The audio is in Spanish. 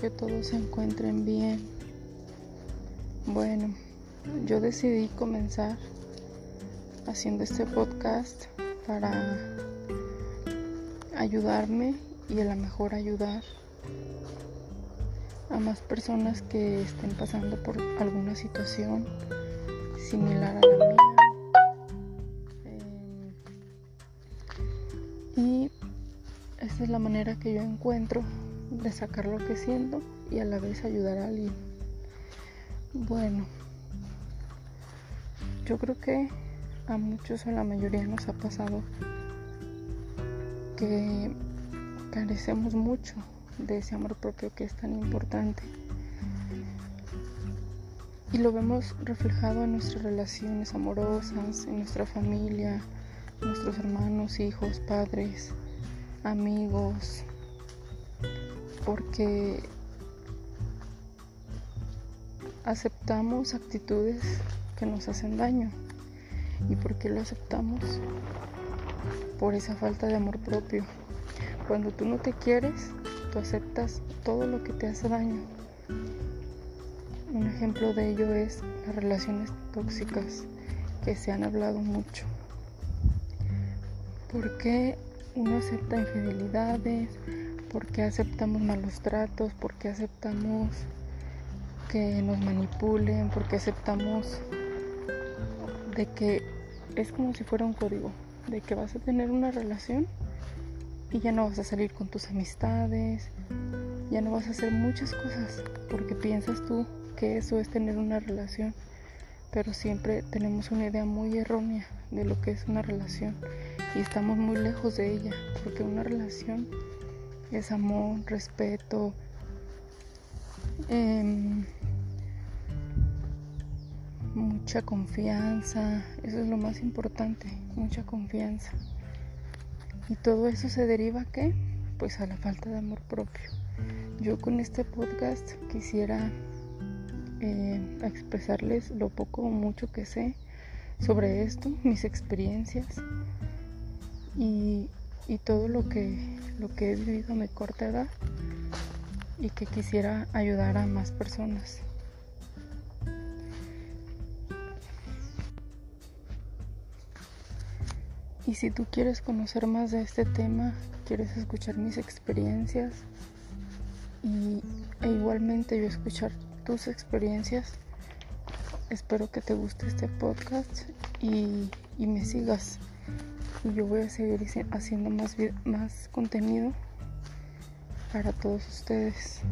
que todos se encuentren bien. Bueno, yo decidí comenzar haciendo este podcast para ayudarme y a lo mejor ayudar a más personas que estén pasando por alguna situación similar a la mía. Eh, y esta es la manera que yo encuentro de sacar lo que siento y a la vez ayudar a alguien. Bueno, yo creo que a muchos o la mayoría nos ha pasado que carecemos mucho de ese amor propio que es tan importante. Y lo vemos reflejado en nuestras relaciones amorosas, en nuestra familia, nuestros hermanos, hijos, padres, amigos, porque aceptamos actitudes que nos hacen daño. ¿Y por qué lo aceptamos? Por esa falta de amor propio. Cuando tú no te quieres, tú aceptas todo lo que te hace daño. Un ejemplo de ello es las relaciones tóxicas que se han hablado mucho. ¿Por qué uno acepta infidelidades? ¿Por qué aceptamos malos tratos? ¿Por qué aceptamos que nos manipulen? ¿Por qué aceptamos de que es como si fuera un código? De que vas a tener una relación y ya no vas a salir con tus amistades, ya no vas a hacer muchas cosas porque piensas tú que eso es tener una relación, pero siempre tenemos una idea muy errónea de lo que es una relación y estamos muy lejos de ella porque una relación es amor, respeto, em, mucha confianza, eso es lo más importante, mucha confianza. Y todo eso se deriva qué? Pues a la falta de amor propio. Yo con este podcast quisiera eh, expresarles lo poco o mucho que sé sobre esto, mis experiencias y y todo lo que, lo que he vivido a mi corta edad y que quisiera ayudar a más personas. Y si tú quieres conocer más de este tema, quieres escuchar mis experiencias y, e igualmente yo escuchar tus experiencias, espero que te guste este podcast y, y me sigas y yo voy a seguir haciendo más, más contenido para todos ustedes.